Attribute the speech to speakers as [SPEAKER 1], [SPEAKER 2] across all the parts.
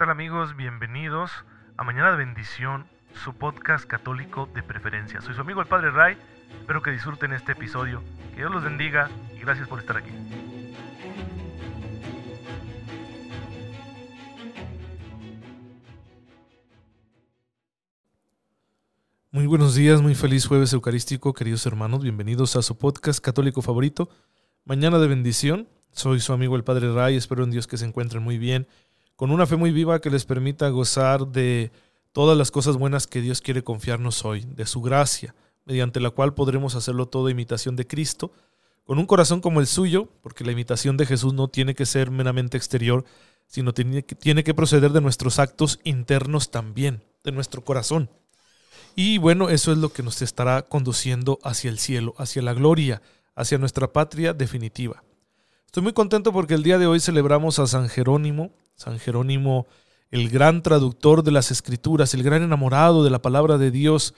[SPEAKER 1] tal amigos? Bienvenidos a Mañana de Bendición, su podcast católico de preferencia. Soy su amigo el Padre Ray, espero que disfruten este episodio, que Dios los bendiga y gracias por estar aquí. Muy buenos días, muy feliz jueves eucarístico, queridos hermanos, bienvenidos a su podcast católico favorito, Mañana de Bendición. Soy su amigo el Padre Ray, espero en Dios que se encuentren muy bien con una fe muy viva que les permita gozar de todas las cosas buenas que Dios quiere confiarnos hoy, de su gracia, mediante la cual podremos hacerlo todo imitación de Cristo, con un corazón como el suyo, porque la imitación de Jesús no tiene que ser meramente exterior, sino tiene que, tiene que proceder de nuestros actos internos también, de nuestro corazón. Y bueno, eso es lo que nos estará conduciendo hacia el cielo, hacia la gloria, hacia nuestra patria definitiva. Estoy muy contento porque el día de hoy celebramos a San Jerónimo, San Jerónimo, el gran traductor de las escrituras, el gran enamorado de la palabra de Dios,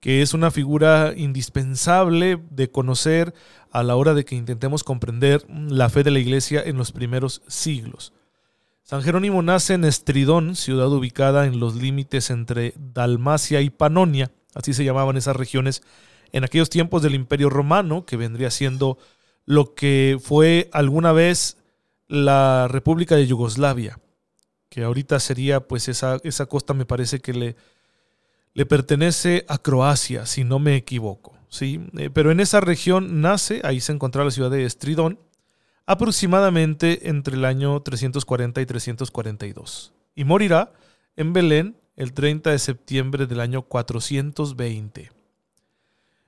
[SPEAKER 1] que es una figura indispensable de conocer a la hora de que intentemos comprender la fe de la iglesia en los primeros siglos. San Jerónimo nace en Estridón, ciudad ubicada en los límites entre Dalmacia y Panonia, así se llamaban esas regiones en aquellos tiempos del Imperio Romano, que vendría siendo lo que fue alguna vez la República de Yugoslavia, que ahorita sería pues esa, esa costa me parece que le, le pertenece a Croacia, si no me equivoco. ¿sí? Eh, pero en esa región nace, ahí se encontraba la ciudad de Estridón, aproximadamente entre el año 340 y 342. Y morirá en Belén el 30 de septiembre del año 420.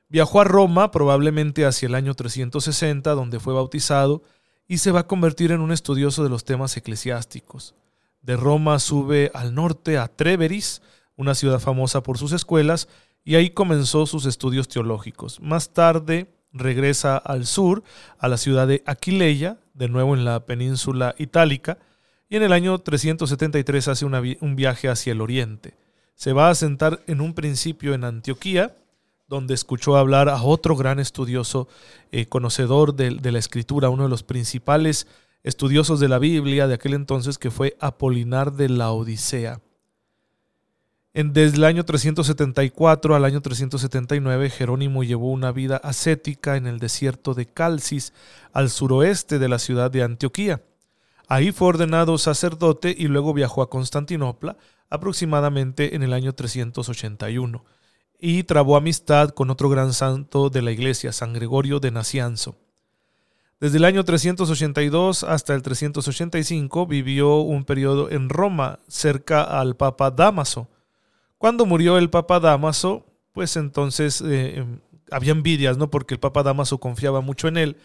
[SPEAKER 1] Viajó a Roma probablemente hacia el año 360, donde fue bautizado y se va a convertir en un estudioso de los temas eclesiásticos. De Roma sube al norte a Treveris, una ciudad famosa por sus escuelas, y ahí comenzó sus estudios teológicos. Más tarde regresa al sur, a la ciudad de Aquileia, de nuevo en la península itálica, y en el año 373 hace un viaje hacia el oriente. Se va a asentar en un principio en Antioquía, donde escuchó hablar a otro gran estudioso, eh, conocedor de, la escritura, uno de los principales estudiosos de la Biblia de aquel entonces, que fue Apolinar de la Odisea. En, desde el año 374 al año 379, Jerónimo llevó una vida ascética en el desierto de Calcis, al suroeste de la ciudad de Antioquía. Ahí fue ordenado sacerdote y luego viajó a Constantinopla, aproximadamente en el año 381 y trabó amistad con otro gran santo de la iglesia, San Gregorio de Nacianzo. Desde el año 382 hasta el 385 vivió un periodo en Roma, cerca al Papa Damaso. Cuando murió el Papa Damaso, pues entonces eh, em, había envidias, ¿no? Porque el Papa Damaso confiaba mucho en él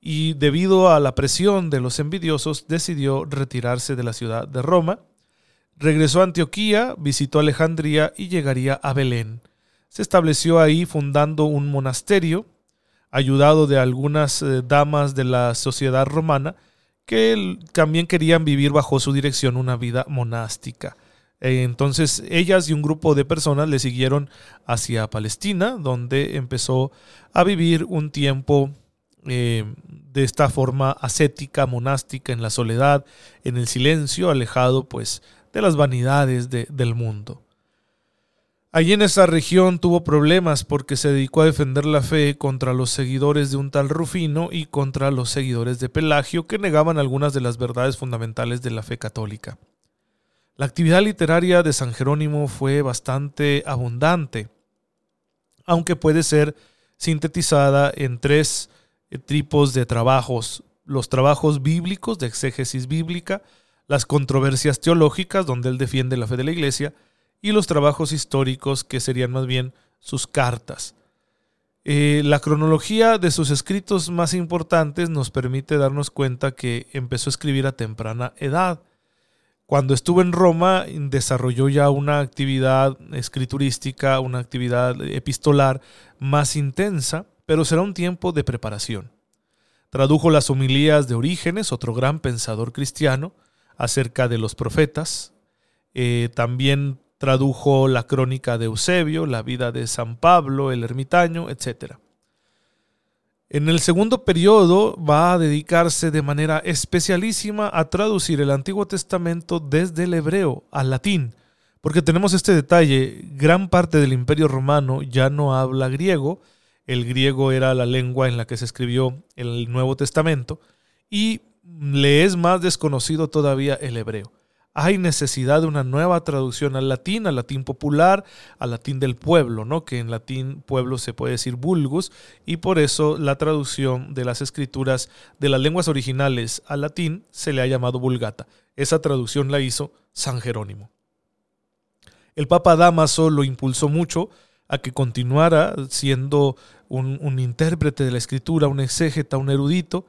[SPEAKER 1] y debido a la presión de los envidiosos decidió retirarse de la ciudad de Roma. Regresó a Antioquía, visitó Alejandría y llegaría a Belén se estableció ahí fundando un monasterio, ayudado de algunas eh, damas de la sociedad romana que también querían vivir bajo su dirección una vida monástica. Eh, entonces ellas y un grupo de personas le siguieron hacia Palestina, donde empezó a vivir un tiempo eh, de esta forma ascética, monástica, en la soledad, en el silencio, alejado pues de las vanidades del mundo. Allí en esa región tuvo problemas porque se dedicó a defender la fe contra los seguidores de un tal Rufino y contra los seguidores de Pelagio que negaban algunas de las verdades fundamentales de la fe católica. La actividad literaria de San Jerónimo fue bastante abundante, aunque puede ser sintetizada en tres eh, tipos de trabajos. Los trabajos bíblicos de exégesis bíblica, las controversias teológicas, donde él defiende la fe de la Iglesia, y los trabajos históricos que serían más bien sus cartas. Eh, la cronología de sus escritos más importantes nos permite darnos cuenta que empezó a escribir a temprana edad. Cuando estuvo en Roma desarrolló ya una actividad escriturística, una actividad epistolar más intensa, pero será un tiempo de preparación. Tradujo las homilías de Orígenes, otro gran pensador cristiano, acerca de los profetas. Eh, también Tradujo la crónica de Eusebio, la vida de San Pablo, el ermitaño, etc. En el segundo periodo va a dedicarse de manera especialísima a traducir el Antiguo Testamento desde el hebreo al latín, porque tenemos este detalle, gran parte del imperio romano ya no habla griego, el griego era la lengua en la que se escribió el Nuevo Testamento, y le es más desconocido todavía el hebreo hay necesidad de una nueva traducción al latín, al latín popular, al latín del pueblo, ¿no? que en latín pueblo se puede decir vulgus, y por eso la traducción de las escrituras de las lenguas originales al latín se le ha llamado vulgata. Esa traducción la hizo San Jerónimo. El Papa Damaso lo impulsó mucho a que continuara siendo un, un intérprete de la escritura, un exégeta, un erudito,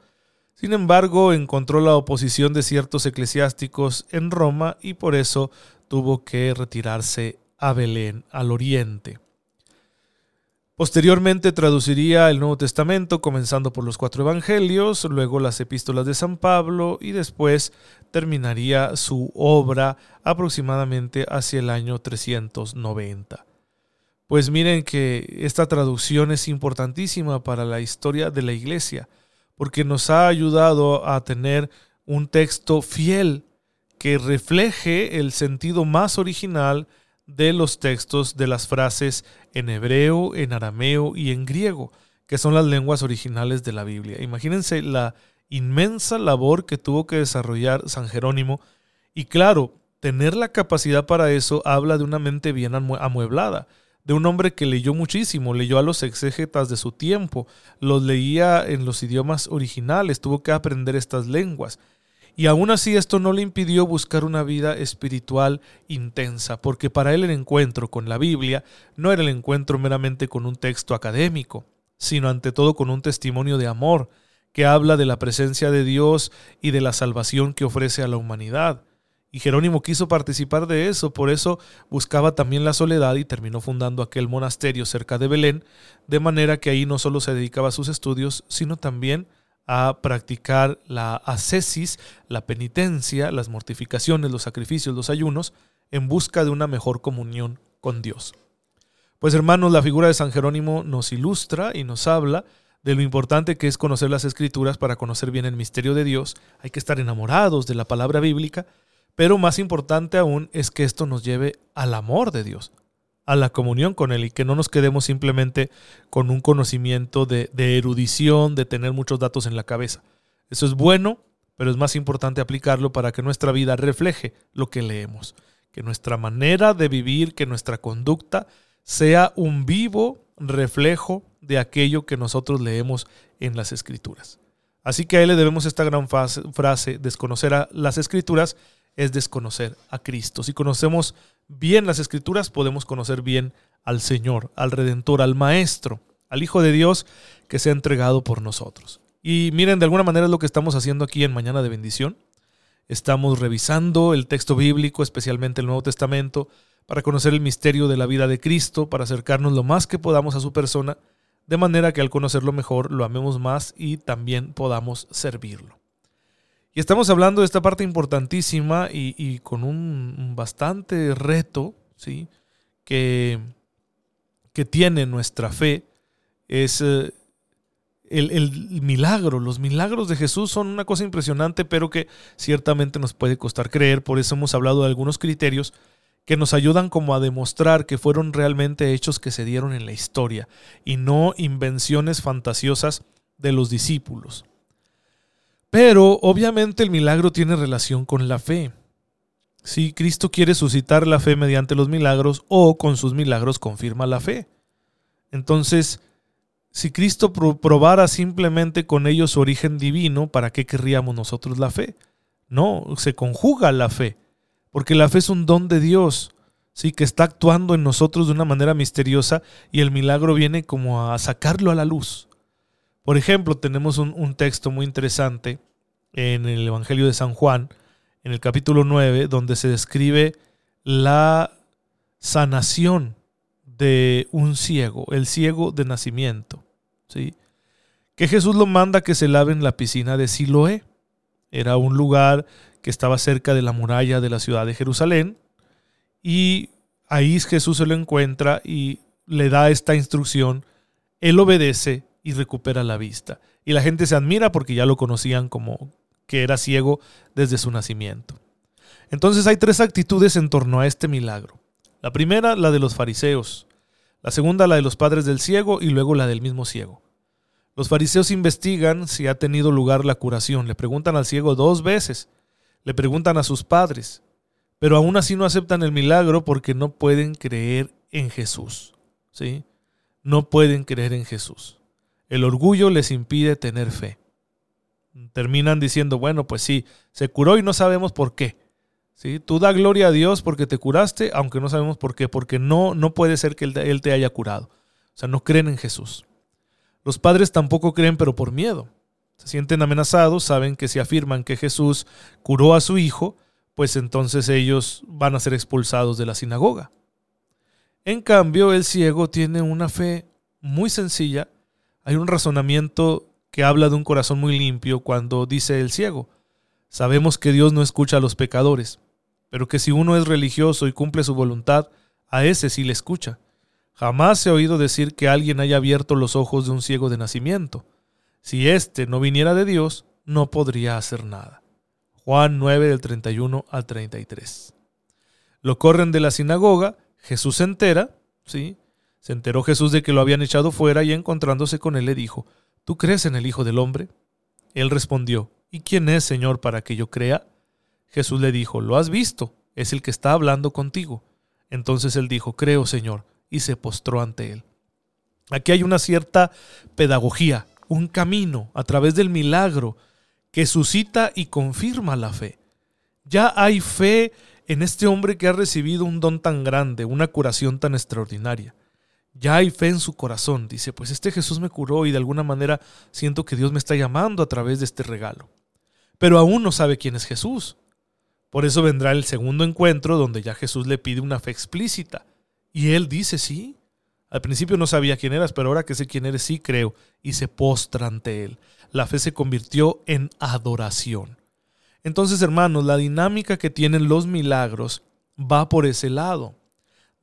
[SPEAKER 1] sin embargo, encontró la oposición de ciertos eclesiásticos en Roma y por eso tuvo que retirarse a Belén, al oriente. Posteriormente traduciría el Nuevo Testamento, comenzando por los cuatro evangelios, luego las epístolas de San Pablo y después terminaría su obra aproximadamente hacia el año 390. Pues miren que esta traducción es importantísima para la historia de la iglesia porque nos ha ayudado a tener un texto fiel que refleje el sentido más original de los textos de las frases en hebreo, en arameo y en griego, que son las lenguas originales de la Biblia. Imagínense la inmensa labor que tuvo que desarrollar San Jerónimo y claro, tener la capacidad para eso habla de una mente bien amueblada de un hombre que leyó muchísimo, leyó a los exégetas de su tiempo, los leía en los idiomas originales, tuvo que aprender estas lenguas. Y aún así esto no le impidió buscar una vida espiritual intensa, porque para él el encuentro con la Biblia no era el encuentro meramente con un texto académico, sino ante todo con un testimonio de amor, que habla de la presencia de Dios y de la salvación que ofrece a la humanidad. Y Jerónimo quiso participar de eso, por eso buscaba también la soledad y terminó fundando aquel monasterio cerca de Belén, de manera que ahí no solo se dedicaba a sus estudios, sino también a practicar la ascesis, la penitencia, las mortificaciones, los sacrificios, los ayunos, en busca de una mejor comunión con Dios. Pues hermanos, la figura de San Jerónimo nos ilustra y nos habla de lo importante que es conocer las escrituras para conocer bien el misterio de Dios. Hay que estar enamorados de la palabra bíblica pero más importante aún es que esto nos lleve al amor de Dios, a la comunión con Él y que no nos quedemos simplemente con un conocimiento de, erudición, de tener muchos datos en la cabeza. Eso es bueno, pero es más importante aplicarlo para que nuestra vida refleje lo que leemos, que nuestra manera de vivir, que nuestra conducta sea un vivo reflejo de aquello que nosotros leemos en las escrituras. Así que a él le debemos esta gran frase, desconocer a las escrituras es desconocer a Cristo. Si conocemos bien las escrituras, podemos conocer bien al Señor, al Redentor, al Maestro, al Hijo de Dios que se ha entregado por nosotros. Y miren, de alguna manera es lo que estamos haciendo aquí en Mañana de Bendición. Estamos revisando el texto bíblico, especialmente el Nuevo Testamento, para conocer el misterio de la vida de Cristo, para acercarnos lo más que podamos a su persona, de manera que al conocerlo mejor lo amemos más y también podamos servirlo. Y estamos hablando de esta parte importantísima y, con un, bastante reto, ¿sí? Que, que tiene nuestra fe, es eh, el, el, milagro. Los milagros de Jesús son una cosa impresionante, pero que ciertamente nos puede costar creer. Por eso hemos hablado de algunos criterios que nos ayudan como a demostrar que fueron realmente hechos que se dieron en la historia y no invenciones fantasiosas de los discípulos. Pero obviamente el milagro tiene relación con la fe. Si Cristo quiere suscitar la fe mediante los milagros o con sus milagros confirma la fe. Entonces, si Cristo probara simplemente con ellos su origen divino, ¿para qué querríamos nosotros la fe? No, se conjuga la fe, porque la fe es un don de Dios, sí, que está actuando en nosotros de una manera misteriosa y el milagro viene como a sacarlo a la luz. Por ejemplo, tenemos un, texto muy interesante en el Evangelio de San Juan, en el capítulo 9, donde se describe la sanación de un ciego, el ciego de nacimiento. ¿sí? Que Jesús lo manda que se lave en la piscina de Siloé. Era un lugar que estaba cerca de la muralla de la ciudad de Jerusalén. Y ahí Jesús se lo encuentra y le da esta instrucción. Él obedece y recupera la vista. Y la gente se admira porque ya lo conocían como que era ciego desde su nacimiento. Entonces hay tres actitudes en torno a este milagro. La primera, la de los fariseos. La segunda, la de los padres del ciego y luego la del mismo ciego. Los fariseos investigan si ha tenido lugar la curación. Le preguntan al ciego dos veces. Le preguntan a sus padres. Pero aún así no aceptan el milagro porque no pueden creer en Jesús. ¿Sí? No pueden creer en Jesús. El orgullo les impide tener fe. Terminan diciendo, bueno, pues sí, se curó y no sabemos por qué. ¿Sí? Tú da gloria a Dios porque te curaste, aunque no sabemos por qué, porque no, no puede ser que él, te haya curado. O sea, no creen en Jesús. Los padres tampoco creen, pero por miedo. Se sienten amenazados, saben que si afirman que Jesús curó a su hijo, pues entonces ellos van a ser expulsados de la sinagoga. En cambio, el ciego tiene una fe muy sencilla hay un razonamiento que habla de un corazón muy limpio cuando dice el ciego, sabemos que Dios no escucha a los pecadores, pero que si uno es religioso y cumple su voluntad, a ese sí le escucha. Jamás se ha oído decir que alguien haya abierto los ojos de un ciego de nacimiento. Si éste no viniera de Dios, no podría hacer nada. Juan 9 del 31 al 33. Lo corren de la sinagoga, Jesús se entera, ¿sí? Se enteró Jesús de que lo habían echado fuera y encontrándose con él le dijo, ¿Tú crees en el Hijo del Hombre? Él respondió, ¿Y quién es, Señor, para que yo crea? Jesús le dijo, Lo has visto, es el que está hablando contigo. Entonces él dijo, Creo, Señor, y se postró ante él. Aquí hay una cierta pedagogía, un camino a través del milagro que suscita y confirma la fe. Ya hay fe en este hombre que ha recibido un don tan grande, una curación tan extraordinaria. Ya hay fe en su corazón. Dice, pues este Jesús me curó y de alguna manera siento que Dios me está llamando a través de este regalo. Pero aún no sabe quién es Jesús. Por eso vendrá el segundo encuentro donde ya Jesús le pide una fe explícita. Y él dice, sí. Al principio no sabía quién eras, pero ahora que sé quién eres, sí creo. Y se postra ante él. La fe se convirtió en adoración. Entonces, hermanos, la dinámica que tienen los milagros va por ese lado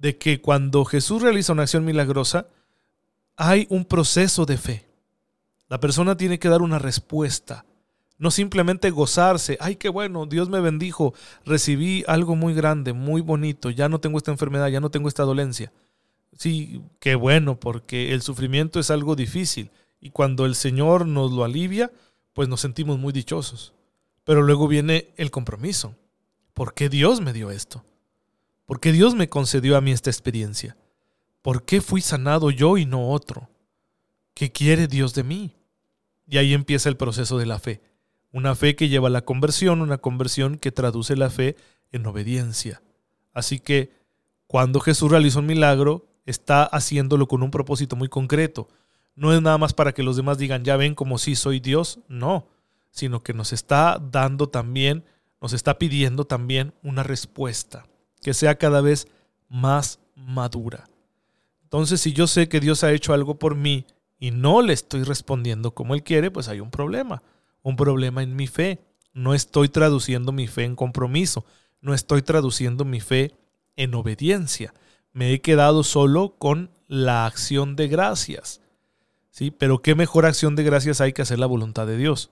[SPEAKER 1] de que cuando Jesús realiza una acción milagrosa, hay un proceso de fe. La persona tiene que dar una respuesta, no simplemente gozarse, ay, qué bueno, Dios me bendijo, recibí algo muy grande, muy bonito, ya no tengo esta enfermedad, ya no tengo esta dolencia. Sí, qué bueno, porque el sufrimiento es algo difícil y cuando el Señor nos lo alivia, pues nos sentimos muy dichosos. Pero luego viene el compromiso. ¿Por qué Dios me dio esto? ¿Por qué Dios me concedió a mí esta experiencia? ¿Por qué fui sanado yo y no otro? ¿Qué quiere Dios de mí? Y ahí empieza el proceso de la fe. Una fe que lleva a la conversión, una conversión que traduce la fe en obediencia. Así que cuando Jesús realizó un milagro, está haciéndolo con un propósito muy concreto. No es nada más para que los demás digan, ya ven como si soy Dios, no, sino que nos está dando también, nos está pidiendo también una respuesta que sea cada vez más madura. Entonces, si yo sé que Dios ha hecho algo por mí y no le estoy respondiendo como Él quiere, pues hay un problema, un problema en mi fe. No estoy traduciendo mi fe en compromiso, no estoy traduciendo mi fe en obediencia. Me he quedado solo con la acción de gracias. ¿Sí? Pero qué mejor acción de gracias hay que hacer la voluntad de Dios.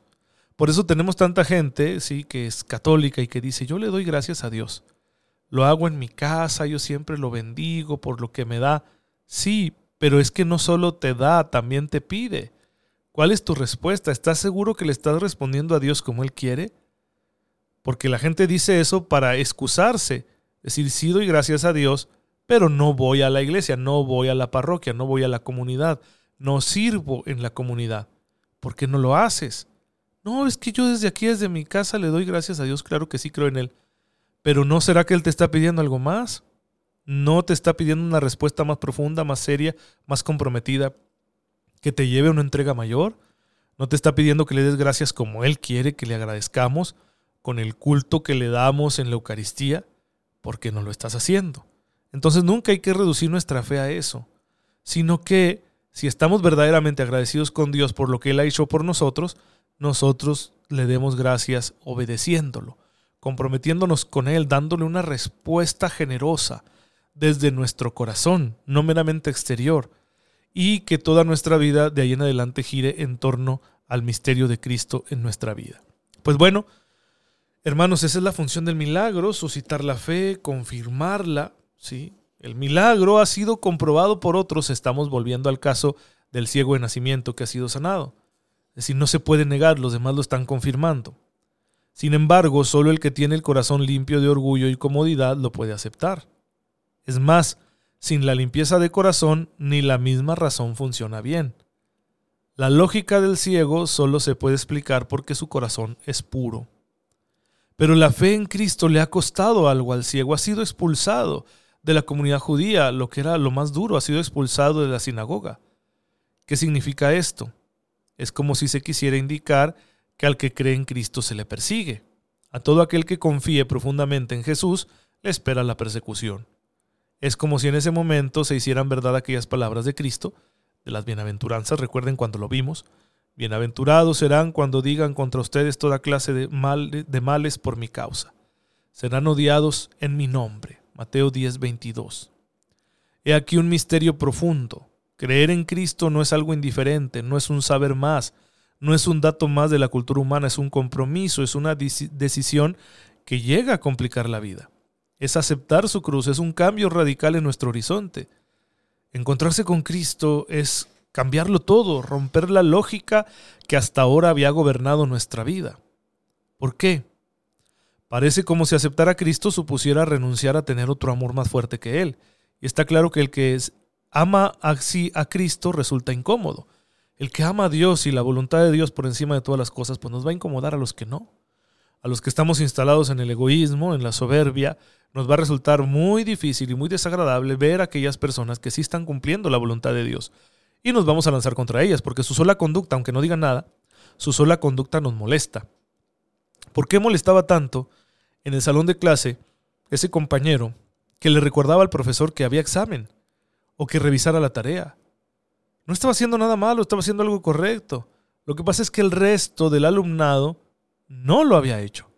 [SPEAKER 1] Por eso tenemos tanta gente, sí, que es católica y que dice, "Yo le doy gracias a Dios." Lo hago en mi casa, yo siempre lo bendigo por lo que me da. Sí, pero es que no solo te da, también te pide. ¿Cuál es tu respuesta? ¿Estás seguro que le estás respondiendo a Dios como Él quiere? Porque la gente dice eso para excusarse, decir, sí doy gracias a Dios, pero no voy a la iglesia, no voy a la parroquia, no voy a la comunidad, no sirvo en la comunidad. ¿Por qué no lo haces? No, es que yo desde aquí, desde mi casa, le doy gracias a Dios, claro que sí creo en Él. Pero ¿no será que Él te está pidiendo algo más? ¿No te está pidiendo una respuesta más profunda, más seria, más comprometida, que te lleve a una entrega mayor? ¿No te está pidiendo que le des gracias como Él quiere que le agradezcamos, con el culto que le damos en la Eucaristía? Porque no lo estás haciendo. Entonces nunca hay que reducir nuestra fe a eso, sino que si estamos verdaderamente agradecidos con Dios por lo que Él ha hecho por nosotros, nosotros le demos gracias obedeciéndolo comprometiéndonos con Él, dándole una respuesta generosa desde nuestro corazón, no meramente exterior. y que toda nuestra vida de ahí en adelante gire en torno al misterio de Cristo en nuestra vida. Pues bueno, hermanos, esa es la función del milagro, suscitar la fe, confirmarla, ¿sí? El milagro ha sido comprobado por otros, estamos volviendo al caso del ciego de nacimiento que ha sido sanado. Es decir, no se puede negar, los demás lo están confirmando. Sin embargo, solo el que tiene el corazón limpio de orgullo y comodidad lo puede aceptar. Es más, sin la limpieza de corazón, ni la misma razón funciona bien. La lógica del ciego solo se puede explicar porque su corazón es puro. Pero la fe en Cristo le ha costado algo al ciego, ha sido expulsado de la comunidad judía, lo que era lo más duro, ha sido expulsado de la sinagoga. ¿Qué significa esto? Es como si se quisiera indicar que al que cree en Cristo se le persigue. A todo aquel que confíe profundamente en Jesús le espera la persecución. Es como si en ese momento se hicieran verdad aquellas palabras de Cristo, de las bienaventuranzas, recuerden cuando lo vimos, bienaventurados serán cuando digan contra ustedes toda clase de, mal, de males por mi causa. Serán odiados en mi nombre. Mateo 10, 22. He aquí un misterio profundo. Creer en Cristo no es algo indiferente, no es un saber más, no es un dato más de la cultura humana, es un compromiso, es una decisión que llega a complicar la vida. Es aceptar su cruz, es un cambio radical en nuestro horizonte. Encontrarse con Cristo es cambiarlo todo, romper la lógica que hasta ahora había gobernado nuestra vida. ¿Por qué? Parece como si aceptar a Cristo supusiera renunciar a tener otro amor más fuerte que Él. Y está claro que el que ama así a Cristo resulta incómodo. El que ama a Dios y la voluntad de Dios por encima de todas las cosas, pues nos va a incomodar a los que no. A los que estamos instalados en el egoísmo, en la soberbia, nos va a resultar muy difícil y muy desagradable ver a aquellas personas que sí están cumpliendo la voluntad de Dios. Y nos vamos a lanzar contra ellas, porque su sola conducta, aunque no digan nada, su sola conducta nos molesta. ¿Por qué molestaba tanto en el salón de clase ese compañero que le recordaba al profesor que había examen o que revisara la tarea? No estaba haciendo nada malo, estaba haciendo algo correcto. Lo que pasa es que el resto del alumnado no lo había hecho.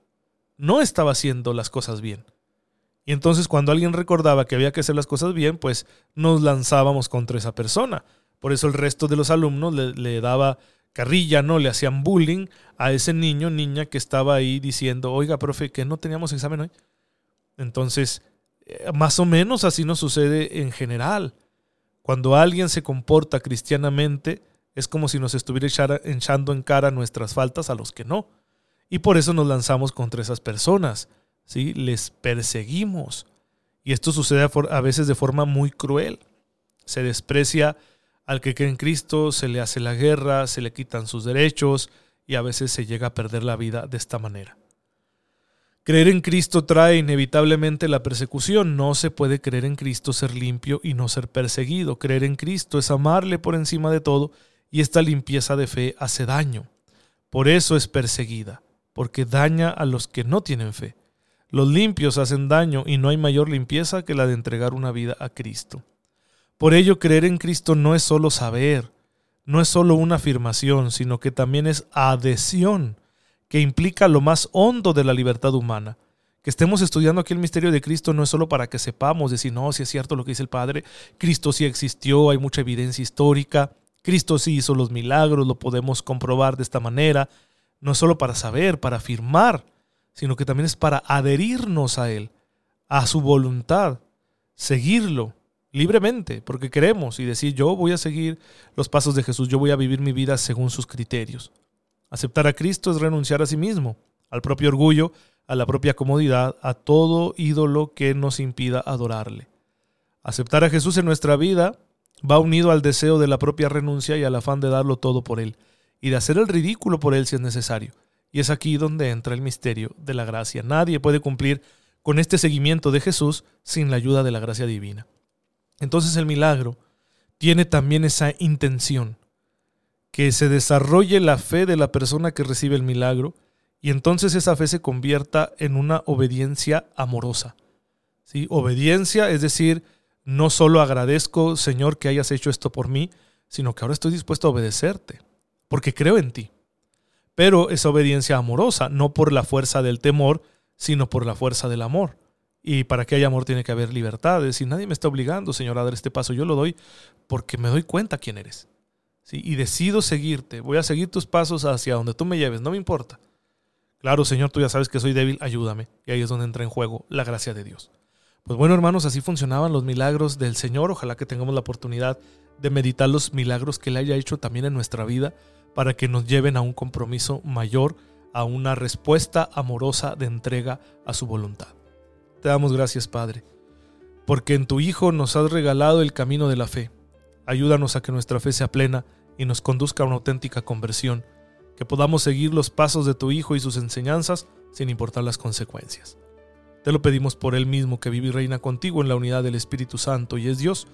[SPEAKER 1] No estaba haciendo las cosas bien. Y entonces cuando alguien recordaba que había que hacer las cosas bien, pues nos lanzábamos contra esa persona. Por eso el resto de los alumnos le, daba carrilla, ¿no? Le hacían bullying a ese niño, niña que estaba ahí diciendo, oiga, profe, que no teníamos examen hoy. Entonces, eh, más o menos así nos sucede en general. Cuando alguien se comporta cristianamente, es como si nos estuviera echando en cara nuestras faltas a los que no. Y por eso nos lanzamos contra esas personas. ¿sí? Les perseguimos. Y esto sucede a veces de forma muy cruel. Se desprecia al que cree en Cristo, se le hace la guerra, se le quitan sus derechos y a veces se llega a perder la vida de esta manera. Creer en Cristo trae inevitablemente la persecución. No se puede creer en Cristo ser limpio y no ser perseguido. Creer en Cristo es amarle por encima de todo y esta limpieza de fe hace daño. Por eso es perseguida, porque daña a los que no tienen fe. Los limpios hacen daño y no hay mayor limpieza que la de entregar una vida a Cristo. Por ello creer en Cristo no es solo saber, no es solo una afirmación, sino que también es adhesión que implica lo más hondo de la libertad humana. Que estemos estudiando aquí el misterio de Cristo no es solo para que sepamos decir, no, si es cierto lo que dice el Padre, Cristo sí existió, hay mucha evidencia histórica, Cristo sí hizo los milagros, lo podemos comprobar de esta manera. No es solo para saber, para afirmar, sino que también es para adherirnos a Él, a su voluntad, seguirlo libremente, porque queremos y decir, yo voy a seguir los pasos de Jesús, yo voy a vivir mi vida según sus criterios. Aceptar a Cristo es renunciar a sí mismo, al propio orgullo, a la propia comodidad, a todo ídolo que nos impida adorarle. Aceptar a Jesús en nuestra vida va unido al deseo de la propia renuncia y al afán de darlo todo por Él, y de hacer el ridículo por Él si es necesario. Y es aquí donde entra el misterio de la gracia. Nadie puede cumplir con este seguimiento de Jesús sin la ayuda de la gracia divina. Entonces el milagro tiene también esa intención que se desarrolle la fe de la persona que recibe el milagro y entonces esa fe se convierta en una obediencia amorosa. ¿Sí? Obediencia, es decir, no solo agradezco, Señor, que hayas hecho esto por mí, sino que ahora estoy dispuesto a obedecerte, porque creo en ti. Pero es obediencia amorosa, no por la fuerza del temor, sino por la fuerza del amor. Y para que haya amor tiene que haber libertades. Y nadie me está obligando, Señor, a dar este paso. Yo lo doy porque me doy cuenta quién eres. Y decido seguirte. Voy a seguir tus pasos hacia donde tú me lleves. No me importa. Claro, Señor, tú ya sabes que soy débil. Ayúdame. Y ahí es donde entra en juego la gracia de Dios. Pues bueno, hermanos, así funcionaban los milagros del Señor. Ojalá que tengamos la oportunidad de meditar los milagros que Él haya hecho también en nuestra vida para que nos lleven a un compromiso mayor, a una respuesta amorosa de entrega a su voluntad. Te damos gracias, Padre, porque en tu Hijo nos has regalado el camino de la fe. Ayúdanos a que nuestra fe sea plena y nos conduzca a una auténtica conversión, que podamos seguir los pasos de tu Hijo y sus enseñanzas sin importar las consecuencias. Te lo pedimos por Él mismo que vive y reina contigo en la unidad del Espíritu Santo y es Dios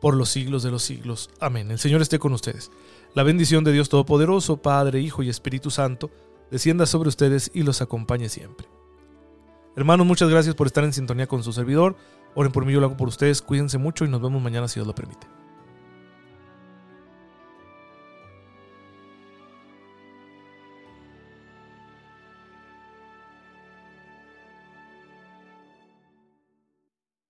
[SPEAKER 1] por los siglos de los siglos. Amén. El Señor esté con ustedes. La bendición de Dios Todopoderoso, Padre, Hijo y Espíritu Santo, descienda sobre ustedes y los acompañe siempre. Hermanos, muchas gracias por estar en sintonía con su servidor. Oren por mí, yo lo hago por ustedes. Cuídense mucho y nos vemos mañana si Dios lo permite.